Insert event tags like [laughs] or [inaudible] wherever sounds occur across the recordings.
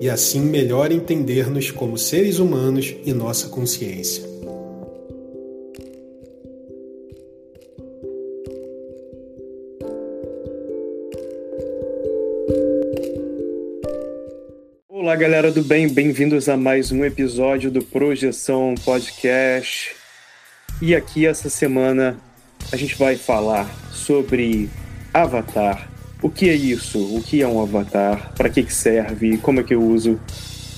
e assim melhor entender-nos como seres humanos e nossa consciência. Olá, galera do bem, bem-vindos a mais um episódio do Projeção Podcast. E aqui essa semana a gente vai falar sobre Avatar, o que é isso? O que é um avatar? Para que, que serve? Como é que eu uso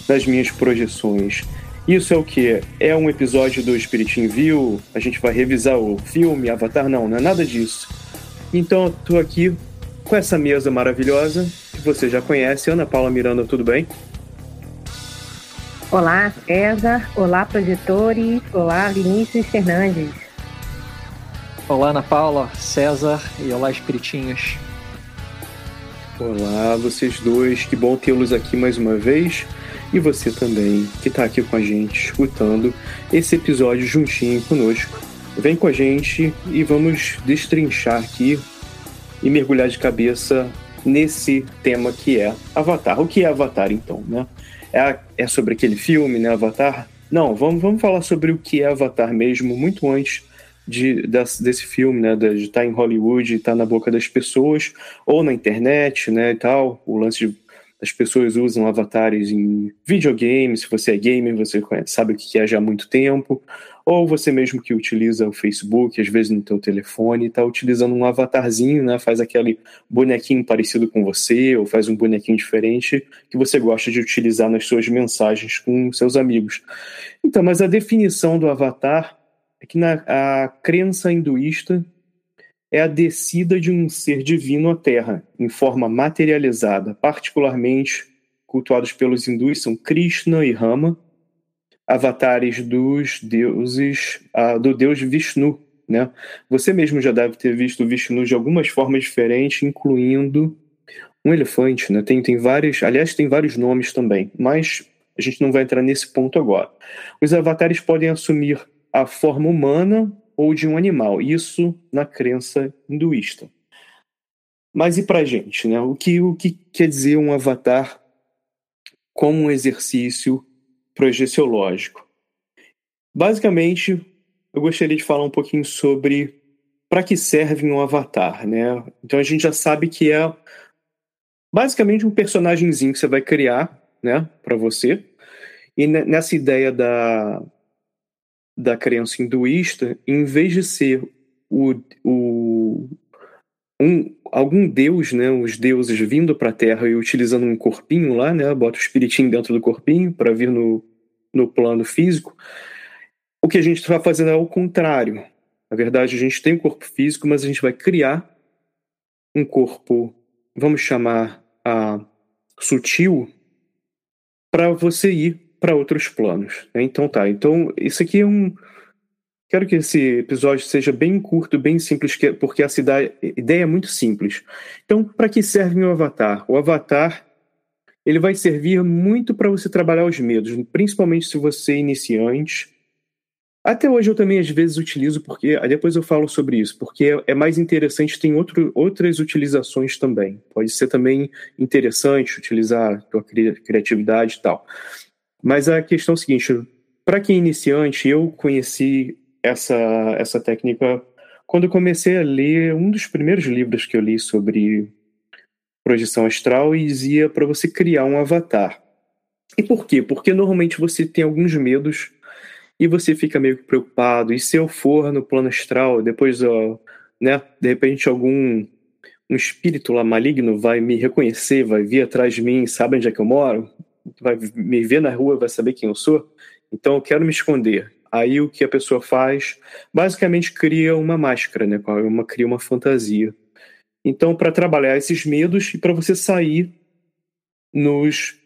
nas minhas projeções? Isso é o que? É um episódio do Spirit in View? A gente vai revisar o filme Avatar? Não, não é nada disso. Então eu tô aqui com essa mesa maravilhosa que você já conhece. Ana Paula Miranda, tudo bem? Olá, César. Olá, projetores. Olá, Vinícius Fernandes. Olá, Ana Paula, César e olá, Espiritinhos. Olá, vocês dois, que bom tê-los aqui mais uma vez. E você também, que está aqui com a gente, escutando esse episódio juntinho conosco. Vem com a gente e vamos destrinchar aqui e mergulhar de cabeça nesse tema que é Avatar. O que é Avatar, então, né? É, é sobre aquele filme, né, Avatar? Não, vamos, vamos falar sobre o que é Avatar mesmo, muito antes de, desse, desse filme, né, de estar tá em Hollywood, estar tá na boca das pessoas, ou na internet, né, e tal, o lance de as pessoas usam avatares em videogames, se você é gamer, você conhece, sabe o que é já há muito tempo, ou você mesmo que utiliza o Facebook, às vezes no teu telefone, está utilizando um avatarzinho, né, faz aquele bonequinho parecido com você, ou faz um bonequinho diferente que você gosta de utilizar nas suas mensagens com seus amigos. Então, mas a definição do avatar é que na, a crença hinduísta é a descida de um ser divino à Terra, em forma materializada. Particularmente cultuados pelos hindus são Krishna e Rama, avatares dos deuses, uh, do deus Vishnu. Né? Você mesmo já deve ter visto o Vishnu de algumas formas diferentes, incluindo um elefante. Né? Tem, tem vários, aliás, tem vários nomes também, mas a gente não vai entrar nesse ponto agora. Os avatares podem assumir a forma humana ou de um animal. Isso na crença hinduísta. Mas e para gente, né? O que, o que quer dizer um avatar como um exercício projeciológico? Basicamente, eu gostaria de falar um pouquinho sobre para que serve um avatar, né? Então a gente já sabe que é basicamente um personagemzinho que você vai criar, né, para você. E nessa ideia da da crença hinduísta, em vez de ser o, o um, algum deus, né, os deuses vindo para a Terra e utilizando um corpinho lá, né, bota o espiritinho dentro do corpinho para vir no, no plano físico. O que a gente está fazendo é o contrário. Na verdade, a gente tem um corpo físico, mas a gente vai criar um corpo, vamos chamar a sutil, para você ir para outros planos. Né? Então tá. Então isso aqui é um Quero que esse episódio seja bem curto, bem simples, porque essa ideia é muito simples. Então, para que serve o avatar? O avatar ele vai servir muito para você trabalhar os medos, principalmente se você é iniciante. Até hoje eu também às vezes utilizo, porque depois eu falo sobre isso, porque é mais interessante, tem outro, outras utilizações também. Pode ser também interessante utilizar a tua criatividade e tal. Mas a questão é a seguinte: para quem é iniciante, eu conheci essa, essa técnica quando eu comecei a ler um dos primeiros livros que eu li sobre projeção astral e dizia para você criar um avatar. E por quê? Porque normalmente você tem alguns medos e você fica meio que preocupado. E se eu for no plano astral, depois, ó, né, de repente algum um espírito lá maligno vai me reconhecer, vai vir atrás de mim, sabe onde é que eu moro, vai me ver na rua, vai saber quem eu sou. Então eu quero me esconder. Aí o que a pessoa faz, basicamente cria uma máscara, né? Uma, cria uma fantasia. Então, para trabalhar esses medos e para você sair nos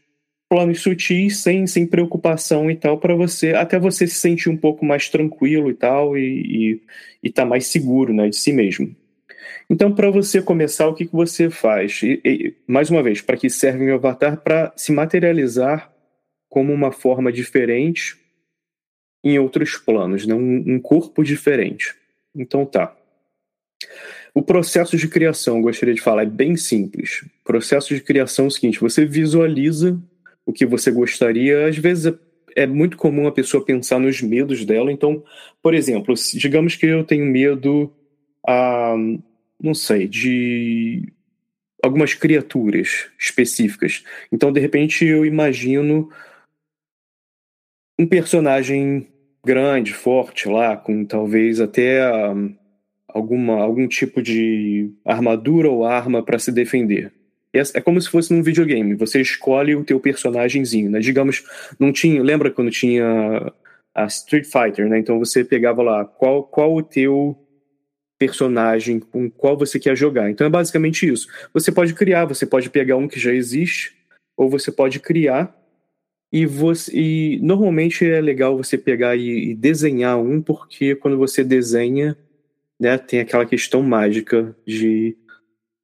planos sutis, sem, sem preocupação e tal, para você, até você se sentir um pouco mais tranquilo e tal, e estar tá mais seguro né, de si mesmo. Então, para você começar, o que, que você faz? E, e, mais uma vez, para que serve o meu avatar? Para se materializar como uma forma diferente em outros planos, né? um, um corpo diferente. Então tá. O processo de criação, gostaria de falar, é bem simples. O processo de criação é o seguinte: você visualiza o que você gostaria. Às vezes é, é muito comum a pessoa pensar nos medos dela. Então, por exemplo, digamos que eu tenho medo, a, não sei, de algumas criaturas específicas. Então, de repente, eu imagino um personagem grande, forte lá, com talvez até um, alguma, algum tipo de armadura ou arma para se defender. É, é como se fosse num videogame. Você escolhe o teu personagemzinho, né? Digamos, não tinha. Lembra quando tinha a Street Fighter, né? Então você pegava lá qual, qual o teu personagem com qual você quer jogar. Então é basicamente isso. Você pode criar, você pode pegar um que já existe, ou você pode criar e, você, e normalmente é legal você pegar e, e, desenhar um, porque quando você desenha, né, tem aquela questão mágica de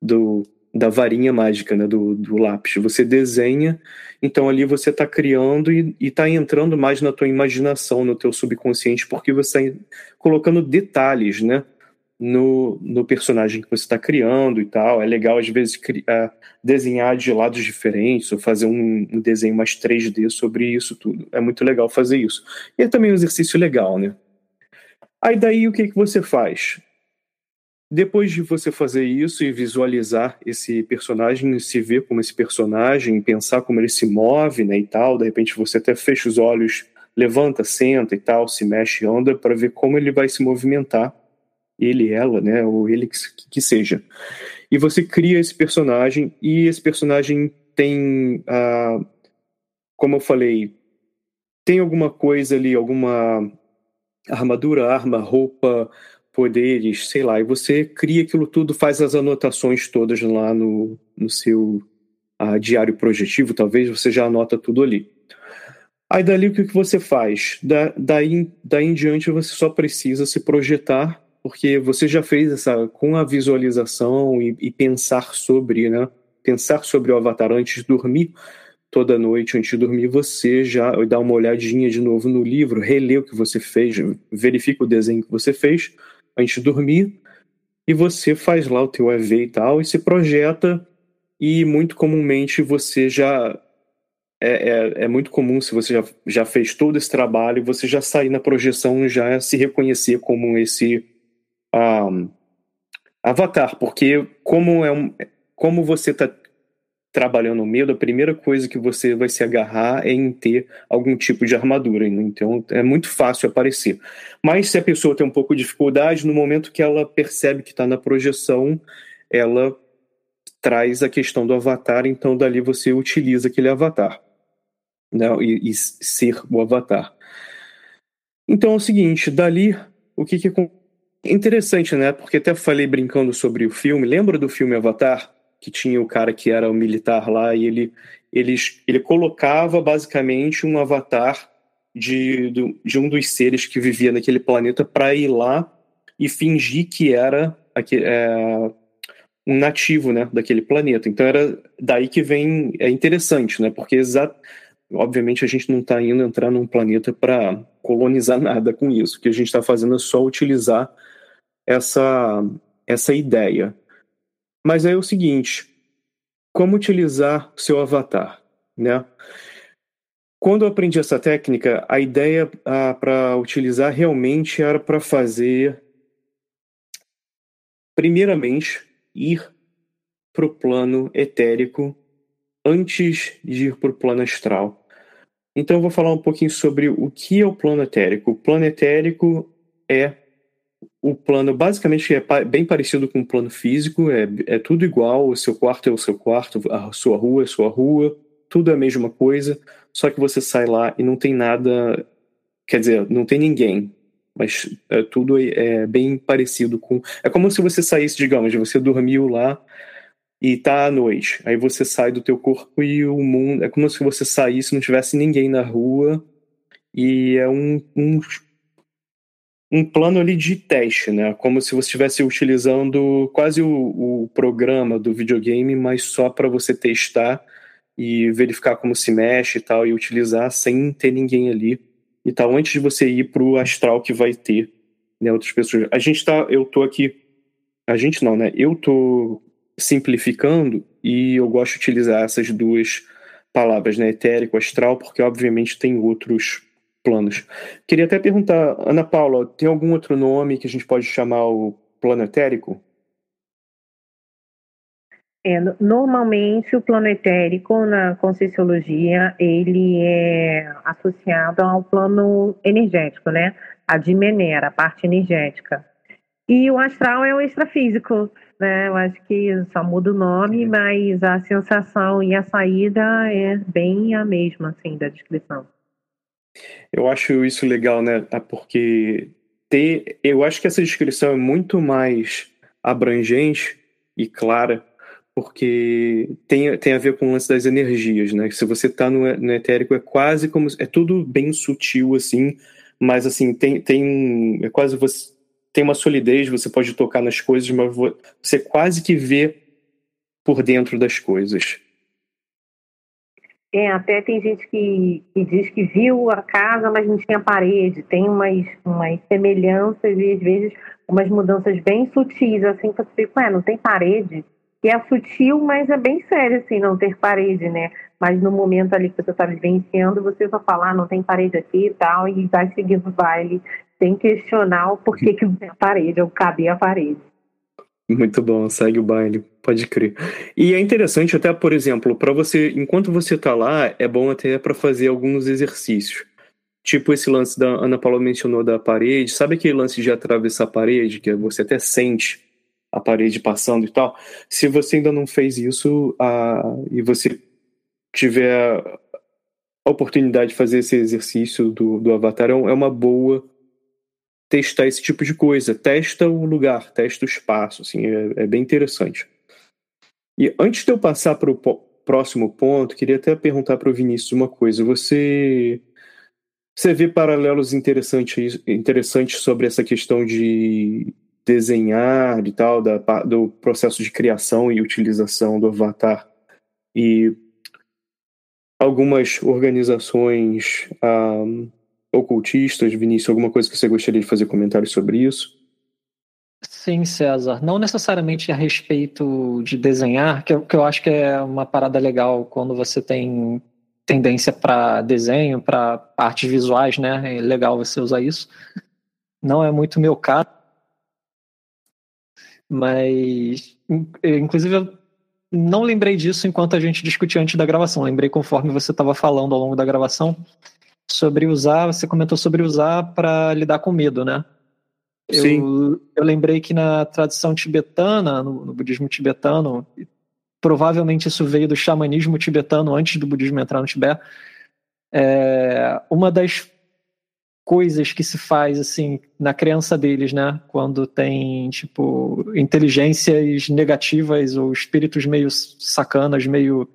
do, da varinha mágica, né, do, do lápis. Você desenha, então ali você está criando e está entrando mais na tua imaginação, no teu subconsciente, porque você está colocando detalhes, né? No, no personagem que você está criando e tal. É legal, às vezes, uh, desenhar de lados diferentes ou fazer um, um, desenho mais 3D sobre isso tudo. É muito legal fazer isso. E é também um exercício legal, né? Aí daí o que, que você faz? Depois de você fazer isso e visualizar esse personagem, se ver como esse personagem, pensar como ele se move, né, e tal, de repente você até fecha os olhos, levanta, senta e tal, se mexe, anda para ver como ele vai se movimentar ele, ela, né, ou ele que, que seja. E você cria esse personagem e esse personagem tem, uh, como eu falei, tem alguma coisa ali, alguma armadura, arma, roupa, poderes, sei lá, e você cria aquilo tudo, faz as anotações todas lá no, no seu uh, diário projetivo, talvez você já anota tudo ali. Aí dali o que, que você faz? Da, daí, daí em diante você só precisa se projetar porque você já fez essa com a visualização e, e, pensar sobre, né? Pensar sobre o avatar antes de dormir, toda noite antes de dormir, você já dá uma olhadinha de novo no livro, relê o que você fez, verifica o desenho que você fez antes de dormir e você faz lá o teu EV e tal e se projeta e muito comumente você já é, é, é, muito comum se você já, já fez todo esse trabalho, você já sair na projeção já se reconhecer como esse um, Avatar, porque como é um, como você está trabalhando o medo, a primeira coisa que você vai se agarrar é em ter algum tipo de armadura. Né? Então é muito fácil aparecer. Mas se a pessoa tem um pouco de dificuldade, no momento que ela percebe que está na projeção, ela traz a questão do avatar, então dali você utiliza aquele avatar. Né? E, e ser o avatar. Então é o seguinte, dali o que, que é interessante, né? Porque até falei brincando sobre o filme. Lembra do filme Avatar? Que tinha o cara que era o militar lá e ele, ele, ele colocava basicamente um avatar de, de um dos seres que vivia naquele planeta para ir lá e fingir que era aquele, é, um nativo né, daquele planeta. Então era daí que vem. É interessante, né? Porque exato obviamente a gente não está indo entrar num planeta para colonizar [laughs] nada com isso. O que a gente está fazendo é só utilizar essa, essa ideia. Mas é o seguinte: como utilizar seu avatar? Né? Quando eu aprendi essa técnica, a ideia ah, para utilizar realmente era para fazer, primeiramente, ir para o plano etérico antes de ir para o plano astral. Então eu vou falar um pouquinho sobre o que é o plano etérico. O plano etérico é o plano basicamente é bem parecido com o plano físico, é, é tudo igual, o seu quarto é o seu quarto, a sua rua é a sua rua, tudo é a mesma coisa, só que você sai lá e não tem nada, quer dizer, não tem ninguém, mas é, tudo é, é bem parecido com. É como se você saísse, digamos, você dormiu lá e tá à noite. Aí você sai do teu corpo e o mundo. É como se você saísse, não tivesse ninguém na rua. E é um, um, um plano ali de teste, né? Como se você estivesse utilizando quase o, o programa do videogame, mas só para você testar e verificar como se mexe e tal, e utilizar sem ter ninguém ali e tal, antes de você ir pro astral que vai ter né, outras pessoas. A gente tá. Eu tô aqui. A gente não, né? Eu tô simplificando, e eu gosto de utilizar essas duas palavras, né, etérico, astral, porque obviamente tem outros planos. Queria até perguntar, Ana Paula, tem algum outro nome que a gente pode chamar o plano etérico? É, normalmente o plano etérico na Conscienciologia ele é associado ao plano energético, né? A dimenera, a parte energética. E o astral é o extrafísico, né? Eu acho que só muda o nome, mas a sensação e a saída é bem a mesma, assim, da descrição. Eu acho isso legal, né? Ah, porque ter, eu acho que essa descrição é muito mais abrangente e clara, porque tem, tem a ver com o lance das energias, né? Se você está no, no etérico, é quase como. É tudo bem sutil, assim, mas assim, tem, tem. É quase você tem uma solidez, você pode tocar nas coisas, mas você quase que vê por dentro das coisas. É, até tem gente que, que diz que viu a casa, mas não tinha parede. Tem umas, umas semelhanças e às vezes umas mudanças bem sutis, assim, que você fica, ué, não tem parede? E é sutil, mas é bem sério, assim, não ter parede, né? Mas no momento ali que você está vivenciando, você vai falar, ah, não tem parede aqui e tal, e vai seguindo o baile sem questionar o porquê que não tem a parede, ou cabe a parede. Muito bom, segue o baile, pode crer. E é interessante até, por exemplo, para você, enquanto você tá lá, é bom até para fazer alguns exercícios. Tipo esse lance da Ana Paula mencionou da parede, sabe aquele lance de atravessar a parede, que você até sente a parede passando e tal? Se você ainda não fez isso e você tiver a oportunidade de fazer esse exercício do, do Avatar, é, é uma boa testar esse tipo de coisa. Testa o lugar, testa o espaço, assim, é, é bem interessante. E antes de eu passar para o próximo ponto, queria até perguntar para o Vinícius uma coisa. Você você vê paralelos interessantes, interessantes sobre essa questão de desenhar e tal, da, do processo de criação e utilização do avatar e algumas organizações um, ah, ocultistas, Vinícius, alguma coisa que você gostaria de fazer comentários sobre isso? Sim, César. Não necessariamente a respeito de desenhar, que eu, que eu acho que é uma parada legal quando você tem tendência para desenho, para artes visuais, né? É legal você usar isso. Não é muito meu caso. Mas, inclusive, eu não lembrei disso enquanto a gente discutia antes da gravação. Lembrei conforme você estava falando ao longo da gravação sobre usar. Você comentou sobre usar para lidar com medo, né? Sim. Eu, eu lembrei que na tradição tibetana, no, no, budismo tibetano, provavelmente isso veio do xamanismo tibetano antes do budismo entrar no Tibete. É, uma das coisas que se faz assim na crença deles, né? Quando tem tipo inteligências negativas ou espíritos meio sacanas, meio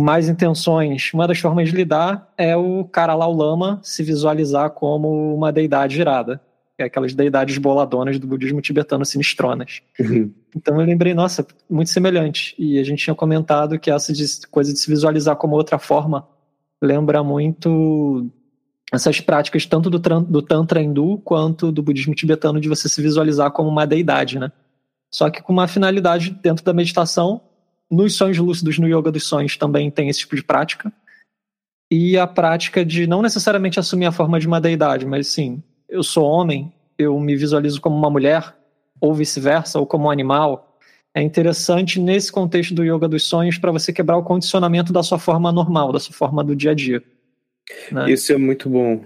mais intenções. Uma das formas de lidar é o cara lá, o lama, se visualizar como uma deidade girada. É aquelas deidades boladonas do budismo tibetano sinistronas. Uhum. Então eu lembrei, nossa, muito semelhante. E a gente tinha comentado que essa coisa de se visualizar como outra forma lembra muito essas práticas tanto do, do Tantra hindu quanto do budismo tibetano de você se visualizar como uma deidade, né? Só que com uma finalidade dentro da meditação, nos sonhos lúcidos, no yoga dos sonhos também tem esse tipo de prática. E a prática de não necessariamente assumir a forma de uma deidade, mas sim, eu sou homem, eu me visualizo como uma mulher, ou vice-versa, ou como um animal. É interessante nesse contexto do yoga dos sonhos para você quebrar o condicionamento da sua forma normal, da sua forma do dia a dia. Né? Isso é muito bom.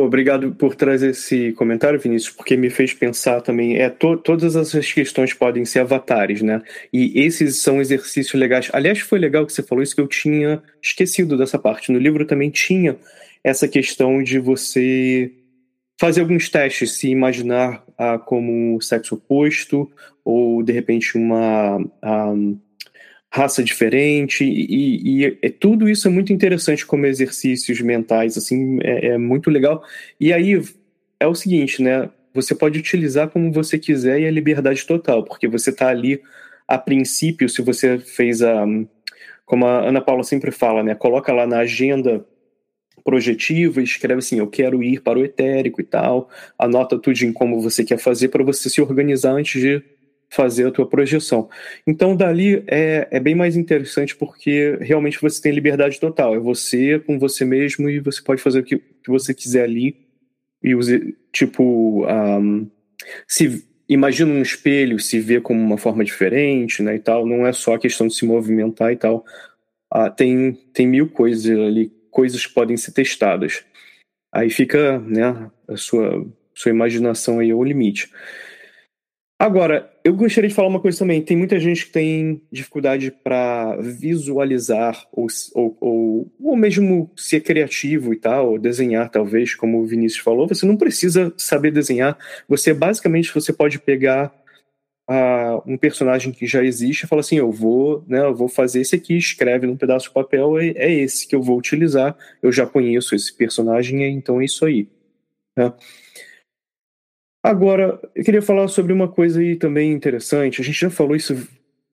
Obrigado por trazer esse comentário, Vinícius, porque me fez pensar também. É, to, todas essas questões podem ser avatares, né? E esses são exercícios legais. Aliás, foi legal que você falou isso, que eu tinha esquecido dessa parte. No livro também tinha essa questão de você fazer alguns testes, se imaginar ah, como sexo oposto, ou de repente uma. Ah, raça diferente e, e, e, tudo isso é muito interessante como exercícios mentais assim é, é, muito legal. E aí é o seguinte né você pode utilizar como você quiser e é liberdade total porque você está ali a princípio se você fez a como a Ana Paula sempre fala né coloca lá na agenda projetiva escreve assim eu quero ir para o etérico e tal anota tudo em como você quer fazer para você se organizar antes de fazer a tua projeção. Então, dali é, é bem mais interessante porque realmente você tem liberdade total. É você com você mesmo e você pode fazer o que, que você quiser ali. E use, tipo, um, se imagina um espelho, se vê como uma forma diferente, né, e tal. Não é só a questão de se movimentar e tal. Ah, tem, tem mil coisas ali, coisas que podem ser testadas. Aí fica, né, a sua, sua imaginação aí ao limite. Agora, eu gostaria de falar uma coisa também. Tem muita gente que tem dificuldade para visualizar ou, ou, ou, ou, mesmo ser criativo e tal, desenhar, talvez, como o Vinícius falou. Você não precisa saber desenhar. Você, basicamente, você pode pegar uh, um personagem que já existe e falar assim, eu vou, né, eu vou fazer esse aqui, escreve num pedaço de papel, é, é esse que eu vou utilizar. Eu já conheço esse personagem, então é isso aí. Né? Agora, eu queria falar sobre uma coisa aí também interessante. A gente já falou isso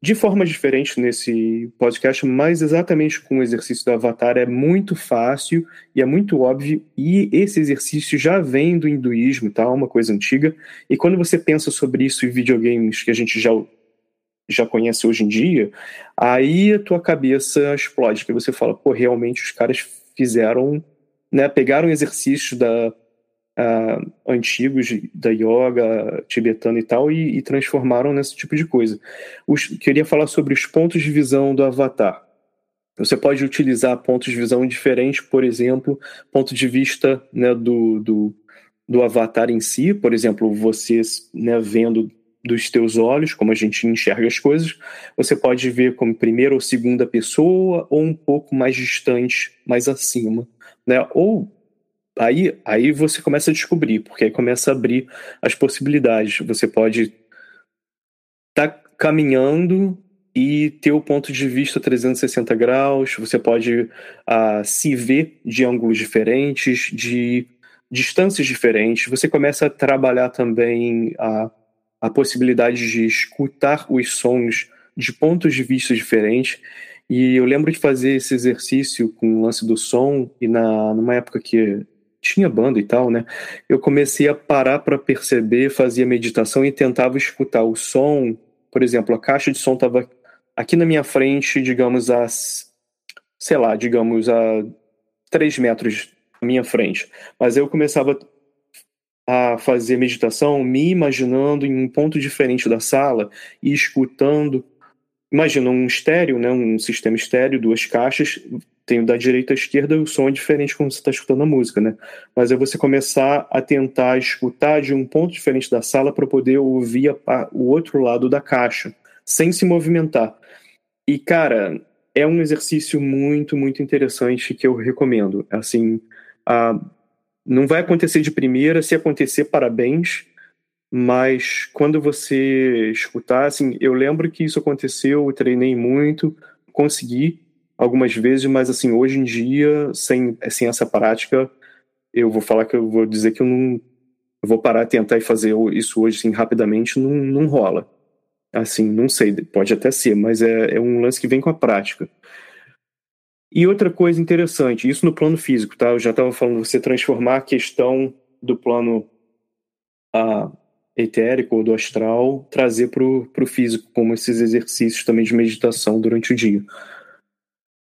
de forma diferente nesse podcast, mas exatamente com o exercício do Avatar é muito fácil e é muito óbvio. E esse exercício já vem do hinduísmo, tá? Uma coisa antiga. E quando você pensa sobre isso em videogames que a gente já já conhece hoje em dia, aí a tua cabeça explode, que você fala, pô, realmente os caras fizeram, né, pegaram exercícios da uh, antigos da yoga tibetana e tal e, e, transformaram nesse tipo de coisa. Os, queria falar sobre os pontos de visão do avatar. Você pode utilizar pontos de visão diferentes, por exemplo, ponto de vista né, do, do, do avatar em si, por exemplo, você né, vendo dos teus olhos, como a gente enxerga as coisas, você pode ver como primeira ou segunda pessoa ou um pouco mais distante, mais acima, né? Ou aí, aí você começa a descobrir, porque aí começa a abrir as possibilidades. Você pode estar tá caminhando e ter o ponto de vista 360 graus, você pode uh, se ver de ângulos diferentes, de distâncias diferentes. Você começa a trabalhar também a, a possibilidade de escutar os sons de pontos de vista diferentes. E eu lembro de fazer esse exercício com o lance do som, e na, numa época que tinha banda e tal, né? Eu comecei a parar para perceber, fazia meditação e tentava escutar o som. Por exemplo, a caixa de som estava aqui na minha frente, digamos, a, sei lá, digamos, a três metros minha frente. Mas eu começava a a fazer meditação me imaginando em um ponto diferente da sala e escutando. Imagina um estéreo, né, um sistema estéreo, duas caixas, tem da direita à esquerda, o som é diferente quando você está escutando a música, né? Mas é você começar a tentar escutar de um ponto diferente da sala para poder ouvir a, o outro lado da caixa, sem se movimentar. E, cara, é um exercício muito, muito interessante que eu recomendo. Assim, a, não vai acontecer de primeira, se acontecer, parabéns. Mas quando você escutar, assim, eu lembro que isso aconteceu, eu treinei muito, consegui algumas vezes, mas assim, hoje em dia, sem, sem essa prática, eu vou falar que eu vou dizer que eu não eu vou parar, tentar e fazer isso hoje assim, rapidamente, não, não rola. Assim, não sei, pode até ser, mas é, é um lance que vem com a prática. E outra coisa interessante, isso no plano físico, tá? Eu já estava falando, você transformar a questão do plano a, etérico ou do astral, trazer para o físico, como esses exercícios também de meditação durante o dia.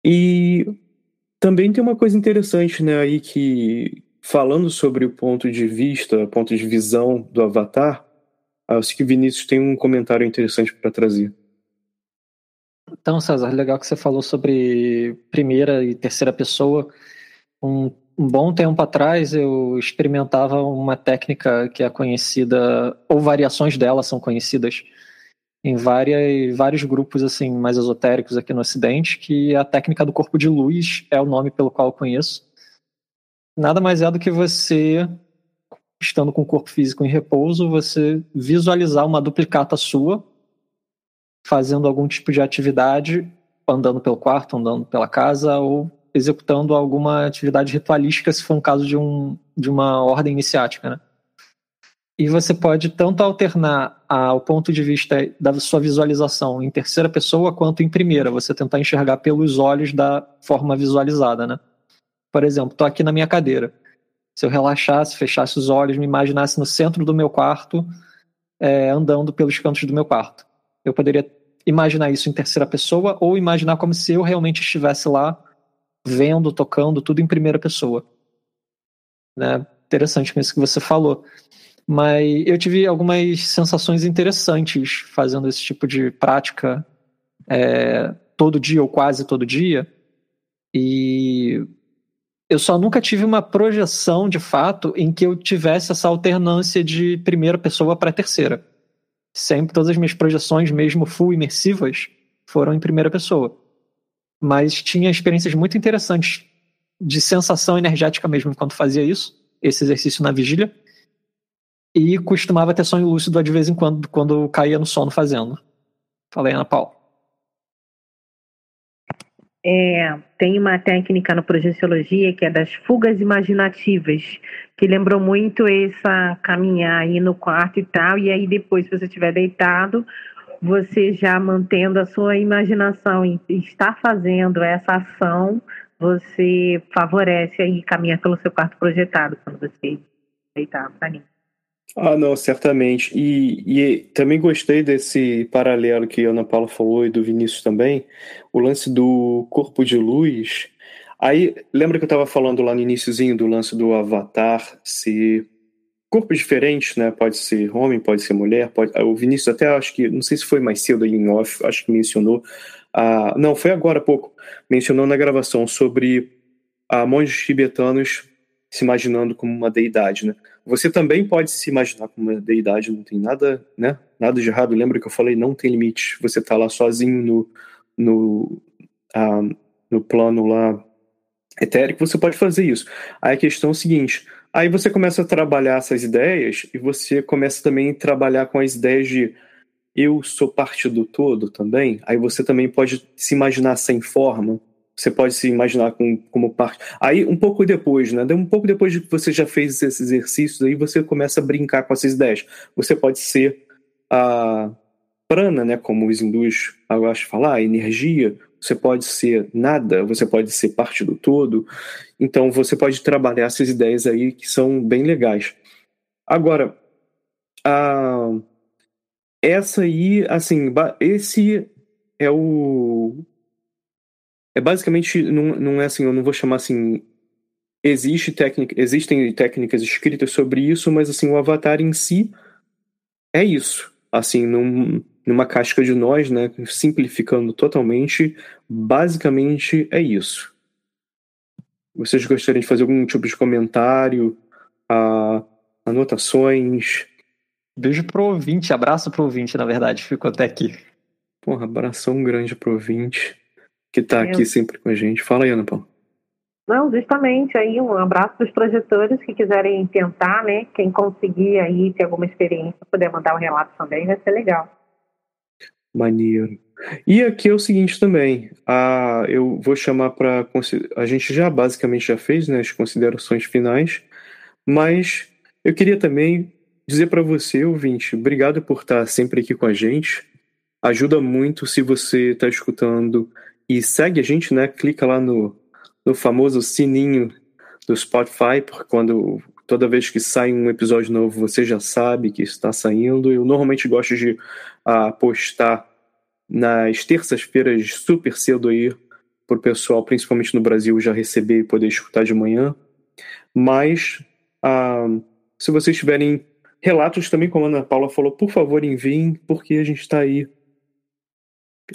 E também tem uma coisa interessante, né, aí que falando sobre o ponto de vista, ponto de visão do Avatar, acho que Vinícius tem um comentário interessante para trazer. Então, César, legal que você falou sobre primeira e terceira pessoa. Um, um, bom tempo atrás eu experimentava uma técnica que é conhecida, ou variações dela são conhecidas, em várias, vários grupos assim mais esotéricos aqui no Ocidente, que a técnica do corpo de luz é o nome pelo qual eu conheço. Nada mais é do que você, estando com o corpo físico em repouso, você visualizar uma duplicata sua fazendo algum tipo de atividade, andando pelo quarto, andando pela casa ou executando alguma atividade ritualística, se for um caso de, um, de uma ordem iniciática, né? E você pode tanto alternar ao ponto de vista da sua visualização em terceira pessoa quanto em primeira, você tentar enxergar pelos olhos da forma visualizada, né? Por exemplo, estou aqui na minha cadeira. Se eu relaxasse, fechasse os olhos, me imaginasse no centro do meu quarto, é, andando pelos cantos do meu quarto. Eu poderia imaginar isso em terceira pessoa ou imaginar como se eu realmente estivesse lá, vendo, tocando, tudo em primeira pessoa. Né? Interessante com isso que você falou. Mas eu tive algumas sensações interessantes fazendo esse tipo de prática é, todo dia ou quase todo dia. E eu só nunca tive uma projeção de fato em que eu tivesse essa alternância de primeira pessoa para terceira. Sempre todas as minhas projeções, mesmo full imersivas, foram em primeira pessoa. Mas tinha experiências muito interessantes de sensação energética mesmo enquanto fazia isso, esse exercício na vigília e costumava ter sonho lúcido de vez em quando, quando caía no sono fazendo. Falei, Ana Paula. É, tem uma técnica no projeciologia que é das fugas imaginativas, que lembrou muito essa caminhar aí no quarto e tal, e aí depois, se você estiver deitado, você já mantendo a sua imaginação e está fazendo essa ação, você favorece aí caminhar pelo seu quarto projetado quando você deitar para mim. Ah, não, certamente. E, e também gostei desse paralelo que a Ana Paula falou e do Vinícius também, o lance do corpo de luz. Aí, lembra que eu estava falando lá no iníciozinho do lance do avatar ser corpos diferentes, né? Pode ser homem, pode ser mulher, pode... O Vinícius até acho que, não sei se foi mais cedo aí em off, acho que mencionou, ah, não, foi agora há pouco, mencionou na gravação sobre a monges tibetanos se imaginando como uma deidade, né? Você também pode se imaginar como uma deidade, não tem nada, né? Nada de errado. Lembra que eu falei, não tem limite. Você está lá sozinho no, no, ah, no plano lá etérico, você pode fazer isso. Aí a questão é o seguinte: aí você começa a trabalhar essas ideias e você começa também a trabalhar com as ideias de eu sou parte do todo também. Aí você também pode se imaginar sem forma você pode se imaginar com, como parte. Aí, um pouco depois, né? Um pouco depois de que você já fez esses exercícios, aí você começa a brincar com essas ideias. Você pode ser a prana, né? Como os hindus gostam de falar, a energia. Você pode ser nada, você pode ser parte do todo. Então, você pode trabalhar essas ideias aí que são bem legais. Agora, a... essa aí, assim, esse é o é basicamente, não, não é assim, eu não vou chamar assim, existe técnica, existem técnicas escritas sobre isso, mas assim, o avatar em si é isso. Assim, num, numa casca de nós, né, simplificando totalmente, basicamente é isso. Vocês gostariam de fazer algum tipo de comentário, a, anotações? Beijo pro ouvinte, abraço pro ouvinte, na verdade, ficou até aqui. Porra, abração grande pro ouvinte que tá é. aqui sempre com a gente. Fala aí, Ana Paula. Não, justamente aí um abraço para os projetores que quiserem tentar, né? Quem conseguir aí ter alguma experiência, poder mandar o um relato também, vai ser legal. Maneiro. E aqui é o seguinte também, a, eu vou chamar para a gente já basicamente já fez né, as considerações finais, mas eu queria também dizer para você, ouvinte, obrigado por estar sempre aqui com a gente. Ajuda muito se você está escutando e segue a gente, né? Clica lá no no famoso sininho do Spotify, porque quando toda vez que sai um episódio novo você já sabe que está saindo. Eu normalmente gosto de uh, postar nas terças-feiras super cedo aí para o pessoal, principalmente no Brasil, já receber e poder escutar de manhã. Mas uh, se vocês tiverem relatos também, como a Ana Paula falou, por favor enviem, porque a gente está aí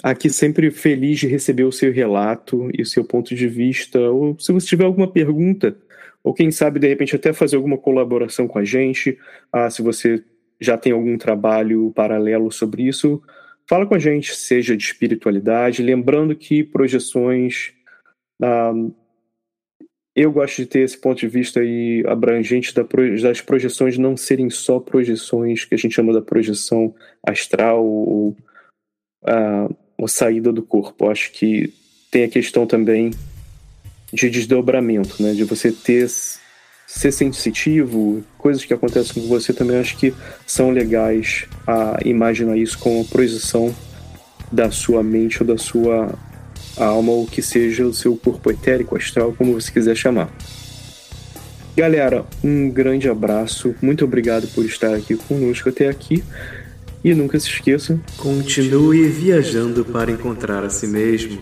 aqui sempre feliz de receber o seu relato e o seu ponto de vista, ou se você tiver alguma pergunta, ou quem sabe de repente até fazer alguma colaboração com a gente, ah, se você já tem algum trabalho paralelo sobre isso, fala com a gente, seja de espiritualidade, lembrando que projeções ah, eu gosto de ter esse ponto de vista aí abrangente das projeções não serem só projeções que a gente chama da projeção astral ou uh, a saída do corpo. Acho que tem a questão também de desdobramento, né? De você ter ser sensitivo, coisas que acontecem com você também acho que são legais a imaginar isso como a projeção da sua mente ou da sua alma ou que seja o seu corpo etérico, astral, como você quiser chamar. Galera, um grande abraço, muito obrigado por estar aqui conosco até aqui. E nunca se esqueça: continue viajando para encontrar a si mesmo.